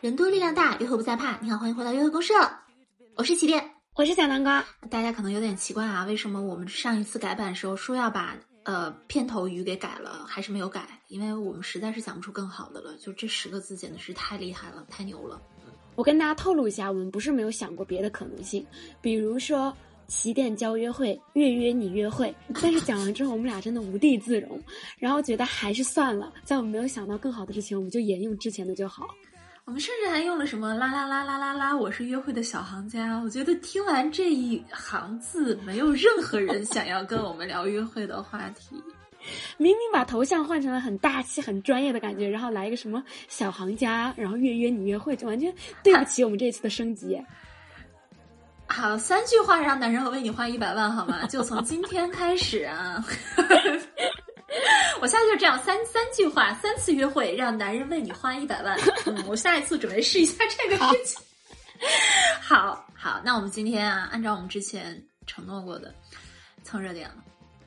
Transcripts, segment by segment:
人多力量大，约会不再怕。你好，欢迎回到约会公社，我是起点，我是小南瓜。大家可能有点奇怪啊，为什么我们上一次改版的时候说要把呃片头语给改了，还是没有改？因为我们实在是想不出更好的了。就这十个字简直是太厉害了，太牛了。我跟大家透露一下，我们不是没有想过别的可能性，比如说起点教约会，月约你约会。但是讲完之后，我们俩真的无地自容，然后觉得还是算了，在我们没有想到更好的之前，我们就沿用之前的就好。我们甚至还用了什么啦啦啦啦啦啦，我是约会的小行家。我觉得听完这一行字，没有任何人想要跟我们聊约会的话题。明明把头像换成了很大气、很专业的感觉，然后来一个什么小行家，然后约约你约会，就完全对不起我们这次的升级。好，三句话让男人为你花一百万，好吗？就从今天开始啊。我下次就这样三三句话，三次约会，让男人为你花一百万。嗯，我下一次准备试一下这个事情。好好，那我们今天啊，按照我们之前承诺过的，蹭热点了。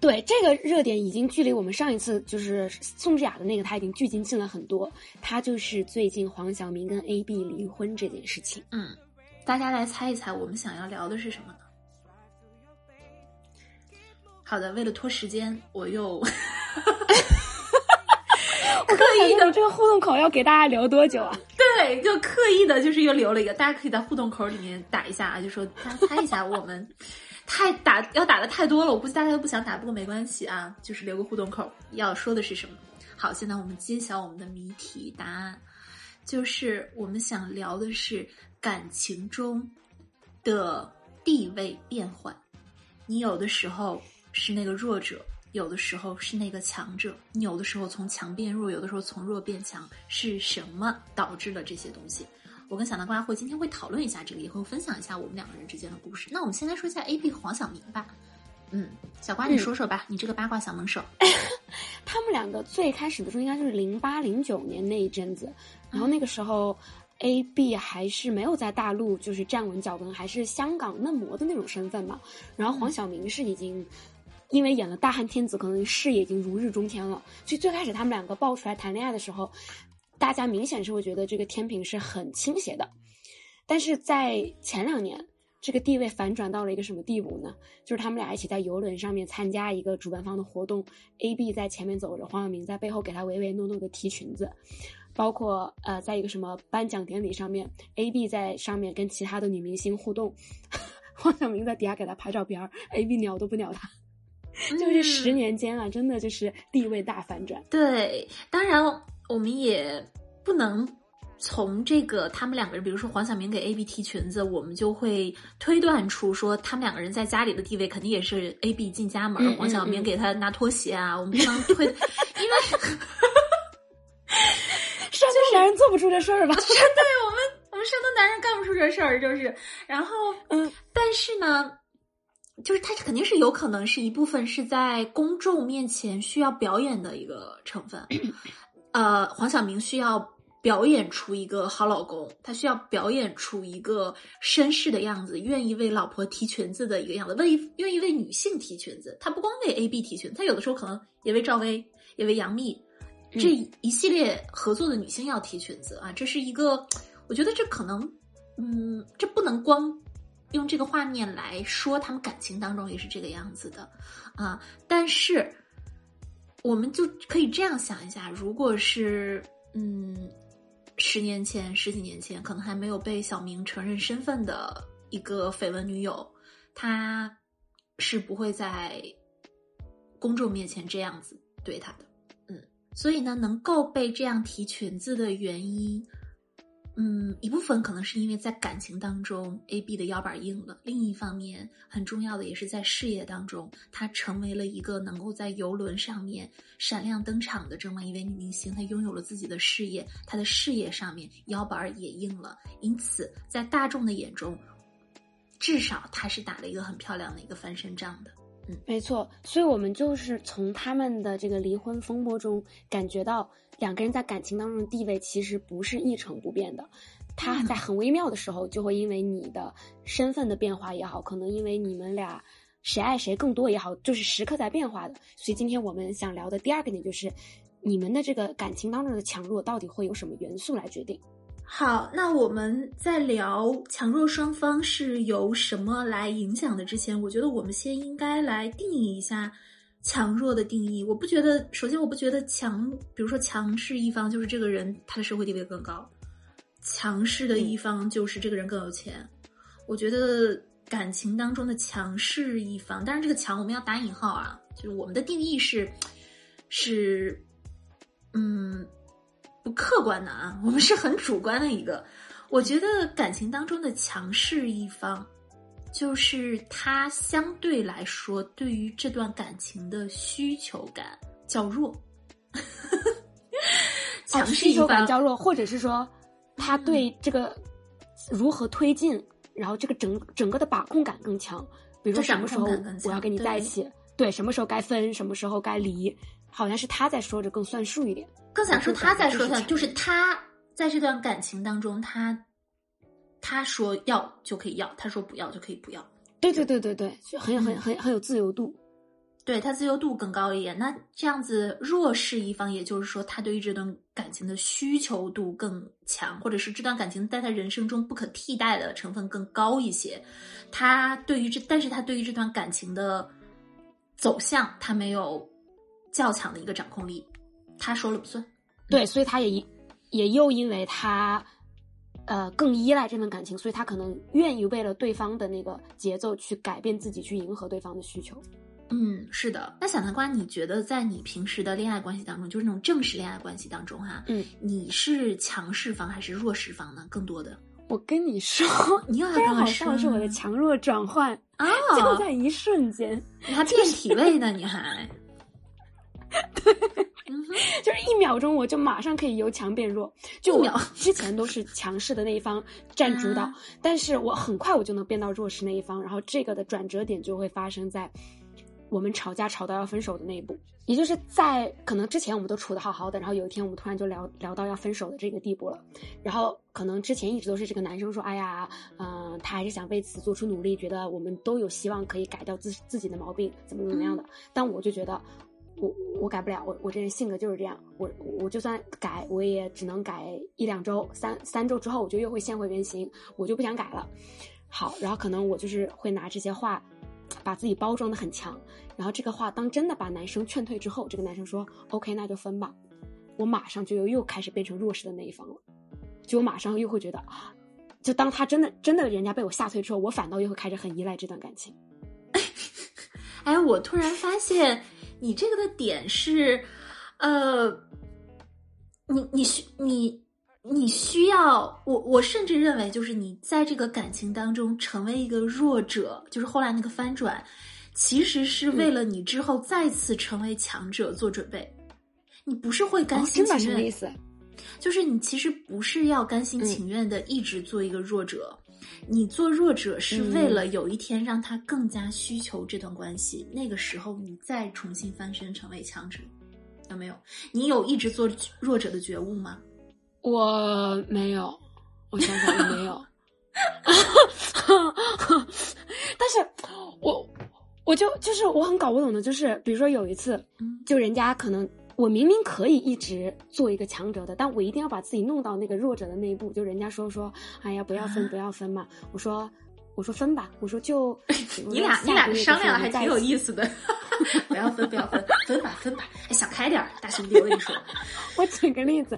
对，这个热点已经距离我们上一次就是宋智雅的那个，他已经距今近了很多。他就是最近黄晓明跟 A B 离婚这件事情。嗯，大家来猜一猜，我们想要聊的是什么呢？好的，为了拖时间，我又。刻意的这个互动口要给大家留多久啊？对，就刻意的，就是又留了一个，大家可以在互动口里面打一下啊，就说大家猜一下，我们太打要打的太多了，我估计大家都不想打，不过没关系啊，就是留个互动口，要说的是什么？好，现在我们揭晓我们的谜题答案，就是我们想聊的是感情中的地位变换，你有的时候是那个弱者。有的时候是那个强者，你有的时候从强变弱，有的时候从弱变强，是什么导致了这些东西？我跟小南瓜会今天会讨论一下这个，也会分享一下我们两个人之间的故事。那我们先来说一下 A B 和黄晓明吧。嗯，小瓜你说说吧，你这个八卦小能手。他们两个最开始的时候应该就是零八零九年那一阵子，然后那个时候 A B 还是没有在大陆就是站稳脚跟，还是香港嫩模的那种身份嘛。然后黄晓明是已经。因为演了大汉天子，可能事业已经如日中天了。所以最开始他们两个爆出来谈恋爱的时候，大家明显是会觉得这个天平是很倾斜的。但是在前两年，这个地位反转到了一个什么地步呢？就是他们俩一起在游轮上面参加一个主办方的活动，A B 在前面走着，黄晓明在背后给他唯唯诺诺的提裙子。包括呃，在一个什么颁奖典礼上面，A B 在上面跟其他的女明星互动，黄晓明在底下给他拍照片，A B 鸟都不鸟他。就是十年间啊，真的就是地位大反转。对，当然我们也不能从这个他们两个人，比如说黄晓明给 A B 提裙子，我们就会推断出说他们两个人在家里的地位肯定也是 A B 进家门，黄晓明给他拿拖鞋啊，我们不能推，因为 山东男人做不出这事儿吧？对，我们我们山东男人干不出这事儿，就是，然后嗯，但是呢。就是他肯定是有可能是一部分是在公众面前需要表演的一个成分，呃，黄晓明需要表演出一个好老公，他需要表演出一个绅士的样子，愿意为老婆提裙子的一个样子，为愿意为女性提裙子，他不光为 A B 提裙子，他有的时候可能也为赵薇，也为杨幂这一系列合作的女性要提裙子啊，这是一个，我觉得这可能，嗯，这不能光。用这个画面来说，他们感情当中也是这个样子的，啊！但是我们就可以这样想一下：如果是嗯，十年前、十几年前，可能还没有被小明承认身份的一个绯闻女友，她是不会在公众面前这样子对他的。嗯，所以呢，能够被这样提裙子的原因。嗯，一部分可能是因为在感情当中，A B 的腰板硬了；另一方面，很重要的也是在事业当中，她成为了一个能够在游轮上面闪亮登场的这么一位女明星。她拥有了自己的事业，她的事业上面腰板也硬了，因此在大众的眼中，至少她是打了一个很漂亮的一个翻身仗的。嗯，没错。所以我们就是从他们的这个离婚风波中感觉到。两个人在感情当中的地位其实不是一成不变的，他在很微妙的时候，就会因为你的身份的变化也好，可能因为你们俩谁爱谁更多也好，就是时刻在变化的。所以今天我们想聊的第二个点就是，你们的这个感情当中的强弱到底会有什么元素来决定？好，那我们在聊强弱双方是由什么来影响的之前，我觉得我们先应该来定义一下强弱的定义。我不觉得，首先我不觉得强，比如说强势一方就是这个人他的社会地位更高。强势的一方就是这个人更有钱，我觉得感情当中的强势一方，当然这个强我们要打引号啊，就是我们的定义是是嗯不客观的啊，我们是很主观的一个。我觉得感情当中的强势一方，就是他相对来说对于这段感情的需求感较弱，强势需求感较弱，或者是说。他对这个如何推进，然后这个整整个的把控感更强。比如说什么时候我要跟你在一起，对，什么时候该分，什么时候该离，好像是他在说着更算数一点。更想说他在说算，就是他在这段感情当中，他他说要就可以要，他说不要就可以不要。对对对对对，就很有很很很有自由度。对他自由度更高一点，那这样子弱势一方，也就是说他对于这段感情的需求度更强，或者是这段感情在他人生中不可替代的成分更高一些。他对于这，但是他对于这段感情的走向，他没有较强的一个掌控力，他说了不算。对，所以他也也又因为他呃更依赖这份感情，所以他可能愿意为了对方的那个节奏去改变自己，去迎合对方的需求。嗯，是的。那小南瓜，你觉得在你平时的恋爱关系当中，就是那种正式恋爱关系当中，哈，嗯，你是强势方还是弱势方呢？更多的，我跟你说，你又要跟我说，是我的强弱转换啊，就在一瞬间，你还变体位呢？你还，对，就是一秒钟，我就马上可以由强变弱。就我之前都是强势的那一方 占主导，但是我很快我就能变到弱势那一方，然后这个的转折点就会发生在。我们吵架吵到要分手的那一步，也就是在可能之前我们都处的好好的，然后有一天我们突然就聊聊到要分手的这个地步了。然后可能之前一直都是这个男生说，哎呀，嗯，他还是想为此做出努力，觉得我们都有希望可以改掉自自己的毛病，怎么怎么样的。但我就觉得，我我改不了，我我这人性格就是这样，我我就算改，我也只能改一两周，三三周之后我就又会现回原形，我就不想改了。好，然后可能我就是会拿这些话。把自己包装的很强，然后这个话当真的把男生劝退之后，这个男生说 OK，那就分吧。我马上就又又开始变成弱势的那一方了，就我马上又会觉得啊，就当他真的真的人家被我吓退之后，我反倒又会开始很依赖这段感情。哎，我突然发现你这个的点是，呃，你你需你。你需要我，我甚至认为，就是你在这个感情当中成为一个弱者，就是后来那个翻转，其实是为了你之后再次成为强者做准备。你不是会甘心情愿？什么意思？就是你其实不是要甘心情愿的一直做一个弱者，你做弱者是为了有一天让他更加需求这段关系，那个时候你再重新翻身成为强者，有没有？你有一直做弱者的觉悟吗？我没有，我想想我没有，但是，我我就就是我很搞不懂的，就是比如说有一次，就人家可能我明明可以一直做一个强者的，但我一定要把自己弄到那个弱者的那一步，就人家说说，哎呀不要分不要分嘛，我说我说分吧，我说就 你俩你俩商量还挺有意思的。不要分，不要分，分吧，分吧。哎，想开点大兄弟，我跟你说。我举个例子，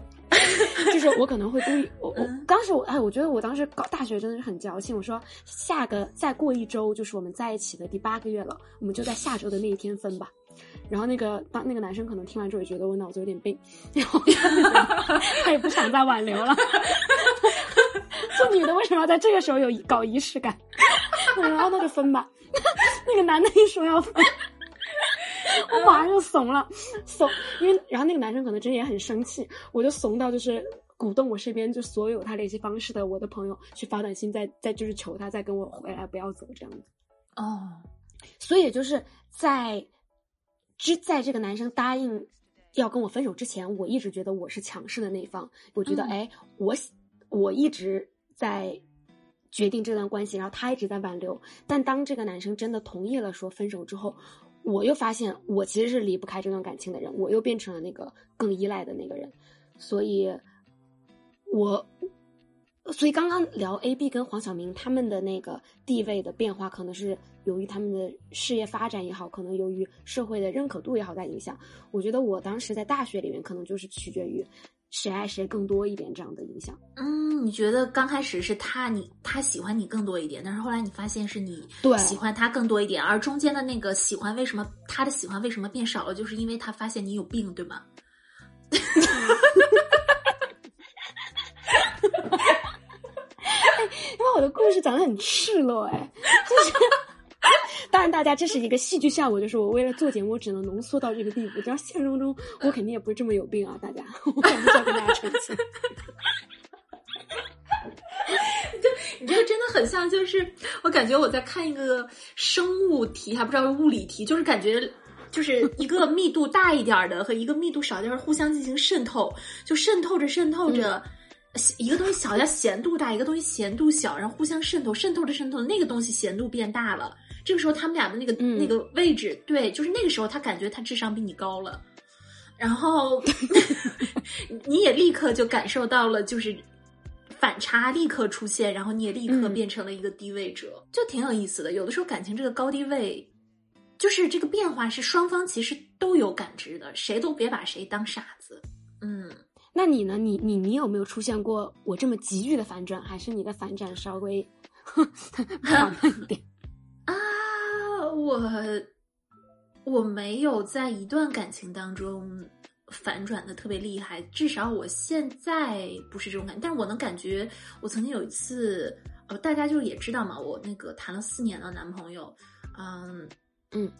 就是我可能会故意，我我当时我哎，我觉得我当时搞大学真的是很矫情。我说下个再过一周就是我们在一起的第八个月了，我们就在下周的那一天分吧。然后那个当那个男生可能听完之后也觉得我脑子有点病，然后 他也不想再挽留了。这女的为什么要在这个时候有搞仪式感？然后那就分吧。那个男的一说要分。我马上就怂了，怂，因为然后那个男生可能真的也很生气，我就怂到就是鼓动我身边就所有他联系方式的我的朋友去发短信，再再就是求他再跟我回来，不要走这样子。哦，所以就是在之在这个男生答应要跟我分手之前，我一直觉得我是强势的那一方，我觉得哎，我我一直在决定这段关系，然后他一直在挽留。但当这个男生真的同意了说分手之后，我又发现我其实是离不开这段感情的人，我又变成了那个更依赖的那个人。所以，我所以刚刚聊 A B 跟黄晓明他们的那个地位的变化，可能是由于他们的事业发展也好，可能由于社会的认可度也好在影响。我觉得我当时在大学里面，可能就是取决于。谁爱谁更多一点这样的影响？嗯，你觉得刚开始是他你他喜欢你更多一点，但是后来你发现是你喜欢他更多一点，而中间的那个喜欢为什么他的喜欢为什么变少了？就是因为他发现你有病，对吗？我的故事讲的很赤裸，哎，就是。当然，大家这是一个戏剧效果，就是我为了做节目，只能浓缩到这个地步。只要现实中中，我肯定也不是这么有病啊！大家，我还是要跟大家澄清。就你这个真的很像，就是我感觉我在看一个生物题，还不知道是物理题，就是感觉就是一个密度大一点的和一个密度少一点互相进行渗透，就渗透着渗透着，一个东西小叫咸度大，一个东西咸度小，然后互相渗透，渗透着渗透，那个东西咸度变大了。这个时候，他们俩的那个那个位置，对，就是那个时候，他感觉他智商比你高了，然后 你也立刻就感受到了，就是反差立刻出现，然后你也立刻变成了一个低位者，就挺有意思的。有的时候感情这个高低位，就是这个变化是双方其实都有感知的，谁都别把谁当傻子。嗯，那你呢？你你你有没有出现过我这么急剧的反转，还是你的反转稍微缓 慢一点？啊我我没有在一段感情当中反转的特别厉害，至少我现在不是这种感觉。但是我能感觉，我曾经有一次，呃，大家就也知道嘛，我那个谈了四年的男朋友，嗯嗯，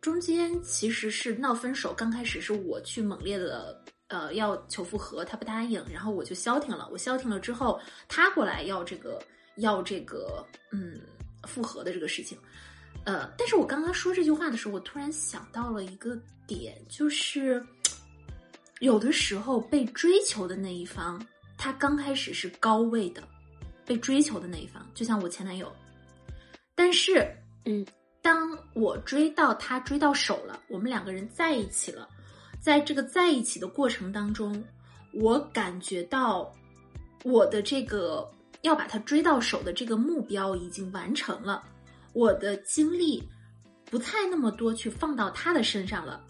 中间其实是闹分手，刚开始是我去猛烈的呃要求复合，他不答应，然后我就消停了。我消停了之后，他过来要这个要这个嗯复合的这个事情。呃，但是我刚刚说这句话的时候，我突然想到了一个点，就是有的时候被追求的那一方，他刚开始是高位的，被追求的那一方，就像我前男友。但是，嗯，当我追到他追到手了，我们两个人在一起了，在这个在一起的过程当中，我感觉到我的这个要把他追到手的这个目标已经完成了。我的精力不太那么多去放到他的身上了，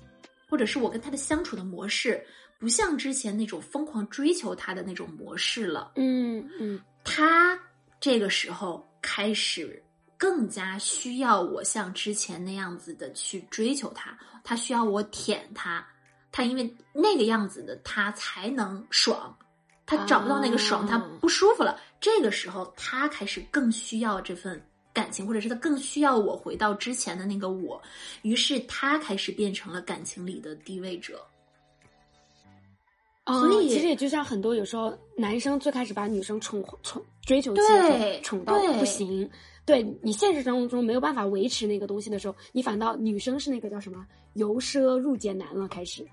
或者是我跟他的相处的模式不像之前那种疯狂追求他的那种模式了。嗯嗯，他这个时候开始更加需要我像之前那样子的去追求他，他需要我舔他，他因为那个样子的他才能爽，他找不到那个爽，他不舒服了。这个时候他开始更需要这份。感情，或者是他更需要我回到之前的那个我，于是他开始变成了感情里的低位者。所以其实也就像很多有时候男生最开始把女生宠宠追求起宠到不行，对你现实生活中没有办法维持那个东西的时候，你反倒女生是那个叫什么由奢入俭难了，开始。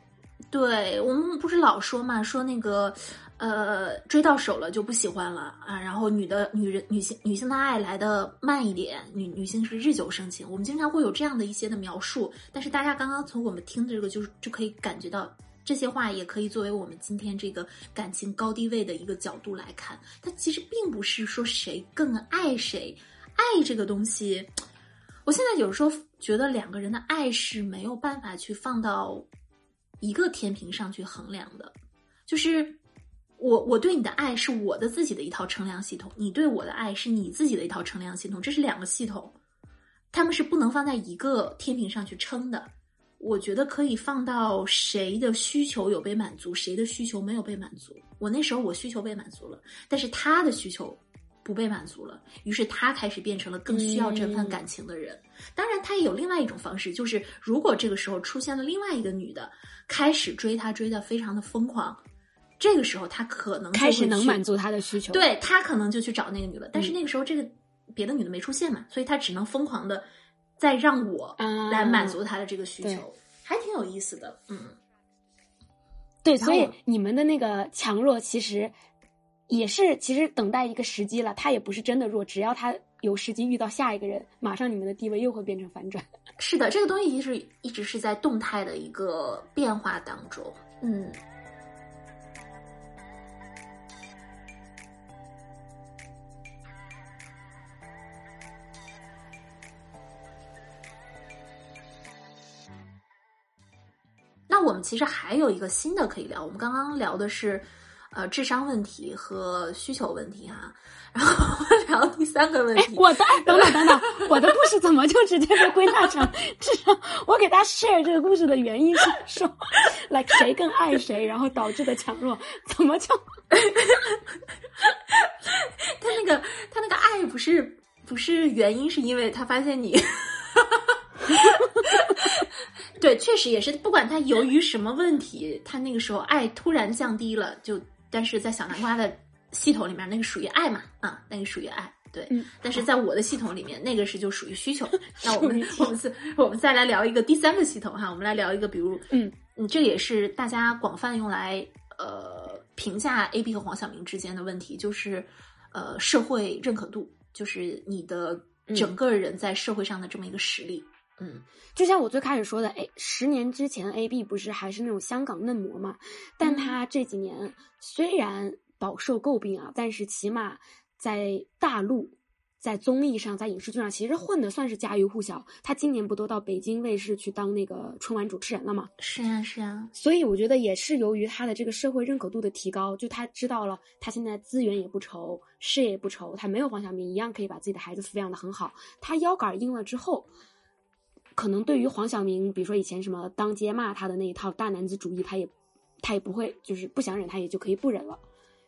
对我们不是老说嘛，说那个。呃，追到手了就不喜欢了啊。然后女的女人女性女性的爱来的慢一点，女女性是日久生情。我们经常会有这样的一些的描述，但是大家刚刚从我们听的这个，就是就可以感觉到这些话也可以作为我们今天这个感情高低位的一个角度来看。它其实并不是说谁更爱谁，爱这个东西，我现在有时候觉得两个人的爱是没有办法去放到一个天平上去衡量的，就是。我我对你的爱是我的自己的一套称量系统，你对我的爱是你自己的一套称量系统，这是两个系统，他们是不能放在一个天平上去称的。我觉得可以放到谁的需求有被满足，谁的需求没有被满足。我那时候我需求被满足了，但是他的需求不被满足了，于是他开始变成了更需要这份感情的人。当然，他也有另外一种方式，就是如果这个时候出现了另外一个女的，开始追他，追的非常的疯狂。这个时候，他可能开始能满足他的需求，对他可能就去找那个女的。但是那个时候，这个别的女的没出现嘛，所以他只能疯狂的再让我来满足他的这个需求，还挺有意思的。嗯，对，所以你们的那个强弱其实也是其实等待一个时机了，他也不是真的弱，只要他有时机遇到下一个人，马上你们的地位又会变成反转。是的，这个东西其实一直是在动态的一个变化当中，嗯。那我们其实还有一个新的可以聊，我们刚刚聊的是，呃，智商问题和需求问题哈，然后聊第三个问题。我的 等等等等，我的故事怎么就直接被归纳成智商？我给大家 share 这个故事的原因是说，like 谁更爱谁，然后导致的强弱，怎么就？他那个他那个爱不是不是原因，是因为他发现你。对，确实也是。不管他由于什么问题，他那个时候爱突然降低了，就但是在小南瓜的系统里面，那个属于爱嘛，啊，那个属于爱。对，但是在我的系统里面，那个是就属于需求。那我们我们再我们再来聊一个第三个系统哈，我们来聊一个，比如，嗯嗯，这也是大家广泛用来呃评价 A B 和黄晓明之间的问题，就是呃社会认可度，就是你的整个人在社会上的这么一个实力。嗯，就像我最开始说的，哎，十年之前 A B 不是还是那种香港嫩模嘛？但他这几年虽然饱受诟病啊，但是起码在大陆、在综艺上、在影视剧上，其实混的算是家喻户晓。他今年不都到北京卫视去当那个春晚主持人了吗？是啊，是啊。所以我觉得也是由于他的这个社会认可度的提高，就他知道了，他现在资源也不愁，事业也不愁，他没有黄晓明一样可以把自己的孩子抚养的很好。他腰杆硬了之后。可能对于黄晓明，比如说以前什么当街骂他的那一套大男子主义，他也他也不会，就是不想忍，他也就可以不忍了。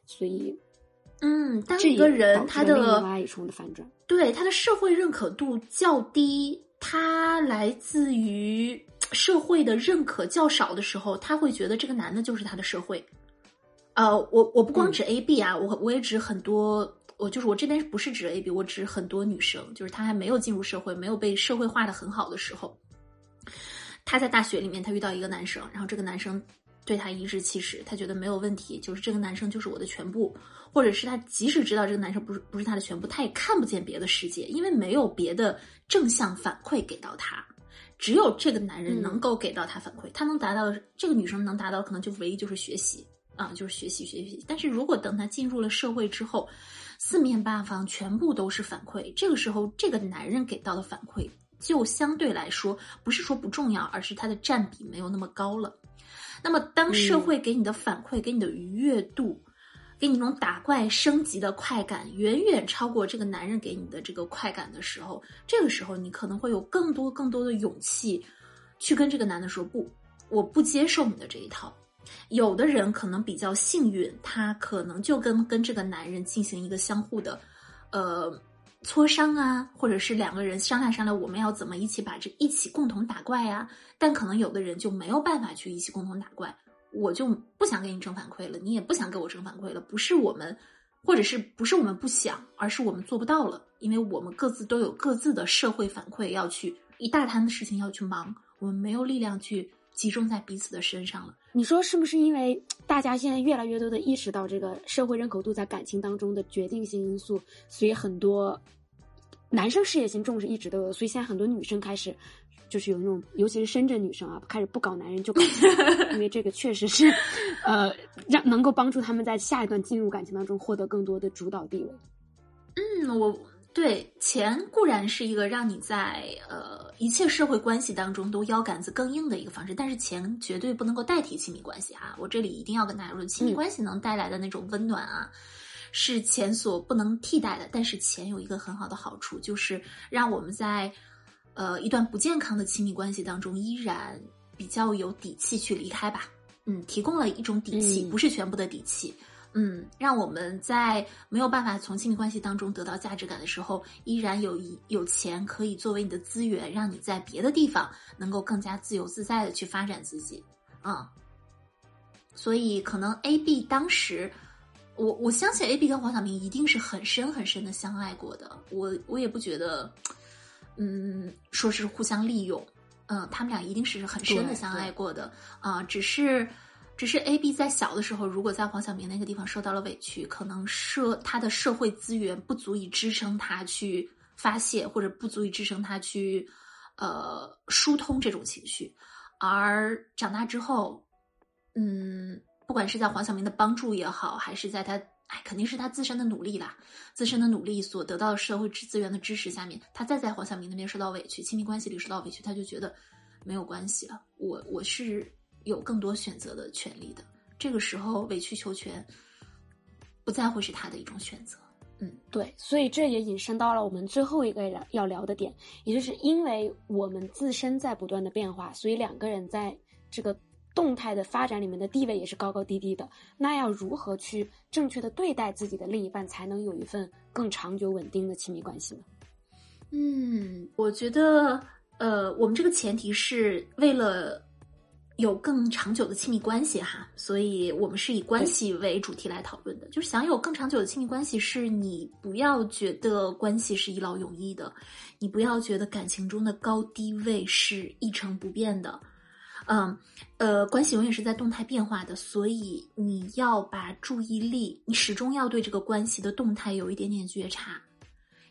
所以，嗯，当一个人他的另外一重的反转，对他的社会认可度较低，他来自于社会的认可较少的时候，他会觉得这个男的就是他的社会。呃，我我不光指 A B 啊，我我也指很多。我就是我这边不是指 A B，我指很多女生，就是她还没有进入社会，没有被社会化的很好的时候，她在大学里面，她遇到一个男生，然后这个男生对她颐指气使，她觉得没有问题，就是这个男生就是我的全部，或者是她即使知道这个男生不是不是她的全部，她也看不见别的世界，因为没有别的正向反馈给到她，只有这个男人能够给到她反馈，她能达到这个女生能达到可能就唯一就是学习啊，就是学习学习，但是如果等他进入了社会之后。四面八方全部都是反馈，这个时候这个男人给到的反馈就相对来说不是说不重要，而是他的占比没有那么高了。那么当社会给你的反馈、给你的愉悦度、给你那种打怪升级的快感远远超过这个男人给你的这个快感的时候，这个时候你可能会有更多更多的勇气去跟这个男的说不，我不接受你的这一套。有的人可能比较幸运，他可能就跟跟这个男人进行一个相互的，呃，磋商啊，或者是两个人商量商量，我们要怎么一起把这一起共同打怪呀？但可能有的人就没有办法去一起共同打怪，我就不想给你正反馈了，你也不想给我正反馈了，不是我们，或者是不是我们不想，而是我们做不到了，因为我们各自都有各自的社会反馈要去一大摊的事情要去忙，我们没有力量去。集中在彼此的身上了。你说是不是因为大家现在越来越多的意识到这个社会认可度在感情当中的决定性因素，所以很多男生事业心重是一直都有，所以现在很多女生开始就是有那种，尤其是深圳女生啊，开始不搞男人就搞，因为这个确实是呃让能够帮助他们在下一段进入感情当中获得更多的主导地位。嗯，我。对钱固然是一个让你在呃一切社会关系当中都腰杆子更硬的一个方式，但是钱绝对不能够代替亲密关系啊。我这里一定要跟大家说，亲密关系能带来的那种温暖啊，是钱所不能替代的。但是钱有一个很好的好处，就是让我们在呃一段不健康的亲密关系当中依然比较有底气去离开吧。嗯，提供了一种底气，不是全部的底气。嗯，让我们在没有办法从亲密关系当中得到价值感的时候，依然有一有钱可以作为你的资源，让你在别的地方能够更加自由自在的去发展自己。嗯，所以可能 A B 当时，我我相信 A B 跟黄晓明一定是很深很深的相爱过的。我我也不觉得，嗯，说是互相利用，嗯，他们俩一定是很深的相爱过的啊，只是。只是 A B 在小的时候，如果在黄晓明那个地方受到了委屈，可能社他的社会资源不足以支撑他去发泄，或者不足以支撑他去呃疏通这种情绪。而长大之后，嗯，不管是在黄晓明的帮助也好，还是在他哎，肯定是他自身的努力啦，自身的努力所得到的社会资源的支持下面，他再在黄晓明那边受到委屈，亲密关系里受到委屈，他就觉得没有关系了，我我是。有更多选择的权利的，这个时候委曲求全，不再会是他的一种选择。嗯，对，所以这也引申到了我们最后一个要聊的点，也就是因为我们自身在不断的变化，所以两个人在这个动态的发展里面的地位也是高高低低的。那要如何去正确的对待自己的另一半，才能有一份更长久稳定的亲密关系呢？嗯，我觉得，呃，我们这个前提是为了。有更长久的亲密关系哈，所以我们是以关系为主题来讨论的。就是想有更长久的亲密关系，是你不要觉得关系是一劳永逸的，你不要觉得感情中的高低位是一成不变的。嗯，呃，关系永远是在动态变化的，所以你要把注意力，你始终要对这个关系的动态有一点点觉察，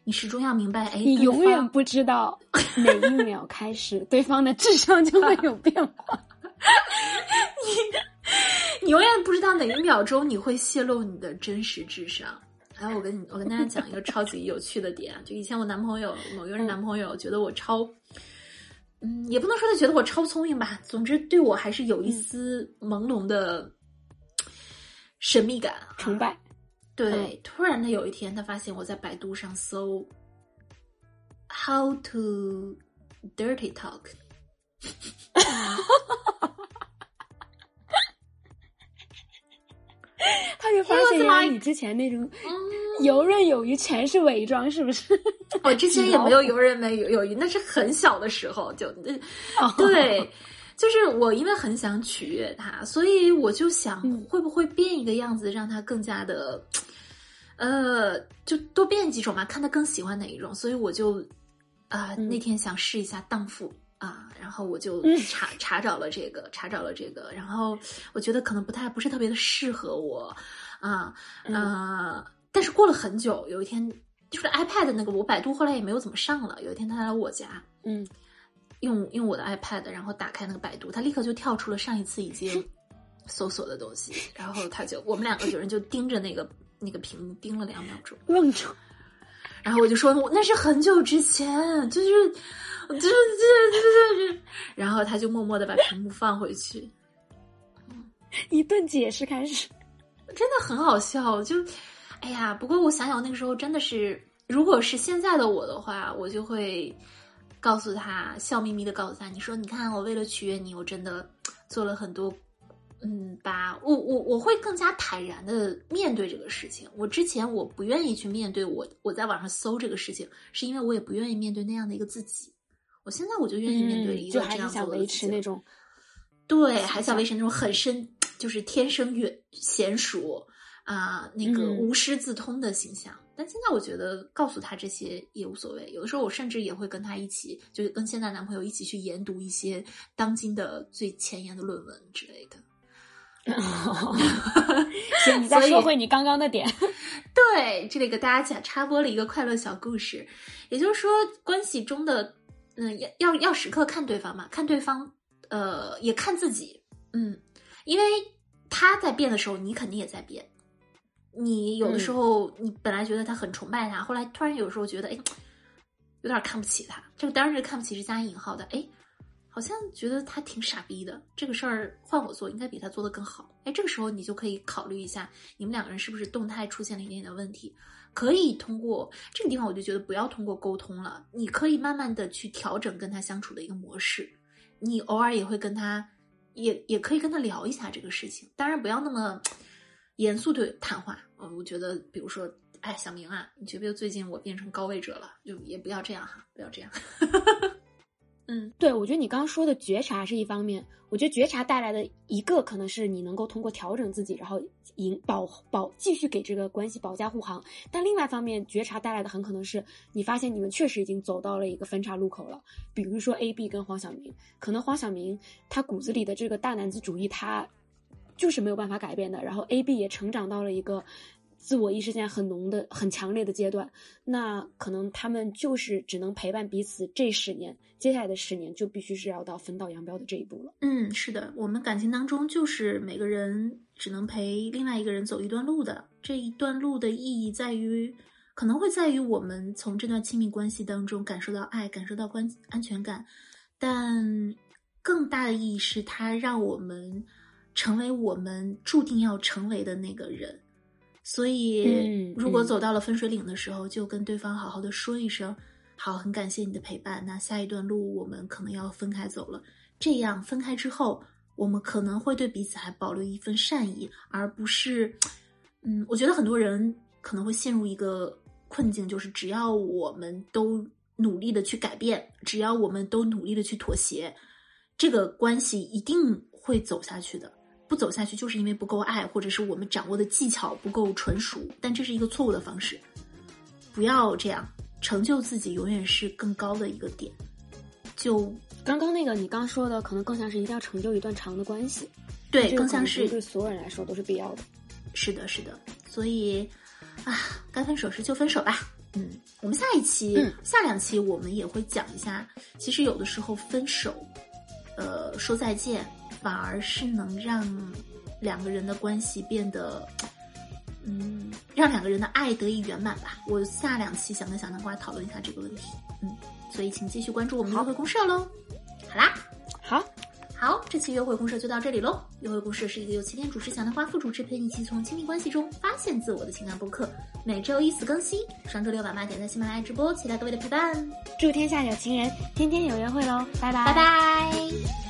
你始终要明白，哎，你永远不知道哪一秒开始，对方的智商就会 有变化。你你永远不知道哪一秒钟你会泄露你的真实智商。哎，我跟你我跟大家讲一个超级有趣的点啊，就以前我男朋友某一个人男朋友觉得我超，嗯，也不能说他觉得我超聪明吧，总之对我还是有一丝朦胧的神秘感、崇拜。对，突然的有一天，他发现我在百度上搜 “how to dirty talk”。他就发现原来你之前那种游刃有余全是伪装，是不是？我之前也没有游刃没有余，那是很小的时候就 对，就是我因为很想取悦他，所以我就想会不会变一个样子，让他更加的呃，就多变几种嘛，看他更喜欢哪一种。所以我就啊，那天想试一下荡妇。啊，然后我就查查找了这个，查找了这个，然后我觉得可能不太不是特别的适合我，啊，呃，但是过了很久，有一天就是 iPad 那个，我百度后来也没有怎么上了。有一天他来我家，嗯，用用我的 iPad，然后打开那个百度，他立刻就跳出了上一次已经 搜索的东西，然后他就我们两个有人就盯着那个那个屏幕盯了两秒钟，愣住，然后我就说那是很久之前，就是。这这这这，然后他就默默的把屏幕放回去，一顿解释开始，真的很好笑。就，哎呀，不过我想想那个时候真的是，如果是现在的我的话，我就会告诉他，笑眯眯的告诉他，你说，你看，我为了取悦你，我真的做了很多。嗯，把我我我会更加坦然的面对这个事情。我之前我不愿意去面对我我在网上搜这个事情，是因为我也不愿意面对那样的一个自己。我现在我就愿意面对一个这样想维持那种，对，还想维持那种很深，就是天生远娴熟啊，那个无师自通的形象。但现在我觉得告诉他这些也无所谓。有的时候我甚至也会跟他一起，就是跟现在男朋友一起去研读一些当今的最前沿的论文之类的。行，你再说回你刚刚的点。对，这里给大家讲插播了一个快乐小故事，也就是说关系中的。嗯，要要要时刻看对方嘛，看对方，呃，也看自己，嗯，因为他在变的时候，你肯定也在变。你有的时候，你本来觉得他很崇拜他，后来突然有时候觉得，哎，有点看不起他。这个当然是看不起是加引号的，哎，好像觉得他挺傻逼的。这个事儿换我做，应该比他做的更好。哎，这个时候你就可以考虑一下，你们两个人是不是动态出现了一点点问题。可以通过这个地方，我就觉得不要通过沟通了。你可以慢慢的去调整跟他相处的一个模式。你偶尔也会跟他，也也可以跟他聊一下这个事情。当然不要那么严肃的谈话。我觉得，比如说，哎，小明啊，你觉不觉得最近我变成高位者了？就也不要这样哈，不要这样。嗯，对，我觉得你刚刚说的觉察是一方面，我觉得觉察带来的一个可能是你能够通过调整自己，然后赢保保继续给这个关系保驾护航。但另外一方面，觉察带来的很可能是你发现你们确实已经走到了一个分叉路口了。比如说 A B 跟黄晓明，可能黄晓明他骨子里的这个大男子主义，他就是没有办法改变的。然后 A、B 也成长到了一个自我意识现在很浓的、很强烈的阶段，那可能他们就是只能陪伴彼此这十年，接下来的十年就必须是要到分道扬镳的这一步了。嗯，是的，我们感情当中就是每个人只能陪另外一个人走一段路的，这一段路的意义在于。可能会在于我们从这段亲密关系当中感受到爱，感受到关安全感，但更大的意义是它让我们成为我们注定要成为的那个人。所以，如果走到了分水岭的时候，就跟对方好好的说一声：“好，很感谢你的陪伴。”那下一段路我们可能要分开走了。这样分开之后，我们可能会对彼此还保留一份善意，而不是……嗯，我觉得很多人可能会陷入一个。困境就是，只要我们都努力的去改变，只要我们都努力的去妥协，这个关系一定会走下去的。不走下去，就是因为不够爱，或者是我们掌握的技巧不够纯熟。但这是一个错误的方式，不要这样。成就自己永远是更高的一个点。就刚刚那个，你刚说的，可能更像是一定要成就一段长的关系。对，更像是对所有人来说都是必要的。是的，是的。所以。啊，该分手时就分手吧。嗯，我们下一期、下两期我们也会讲一下。其实有的时候分手，呃，说再见，反而是能让两个人的关系变得，嗯，让两个人的爱得以圆满吧。我下两期想跟小南瓜讨论一下这个问题。嗯，所以请继续关注我们的约会公社喽。好啦，好。好，这期约会公社就到这里喽。约会公社是一个由起点主持小南瓜副主持陪你一起从亲密关系中发现自我的情感播客，每周一次更新，上周六晚八点在喜马拉雅直播，期待各位的陪伴。祝天下有情人天天有约会喽！拜拜拜拜。